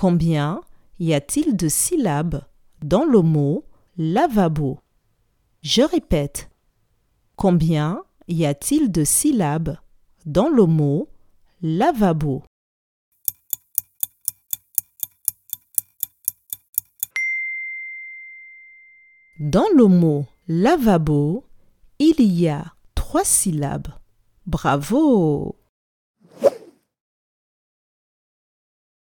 Combien y a-t-il de syllabes dans le mot lavabo? Je répète. Combien y a-t-il de syllabes dans le mot lavabo? Dans le mot lavabo, il y a trois syllabes. Bravo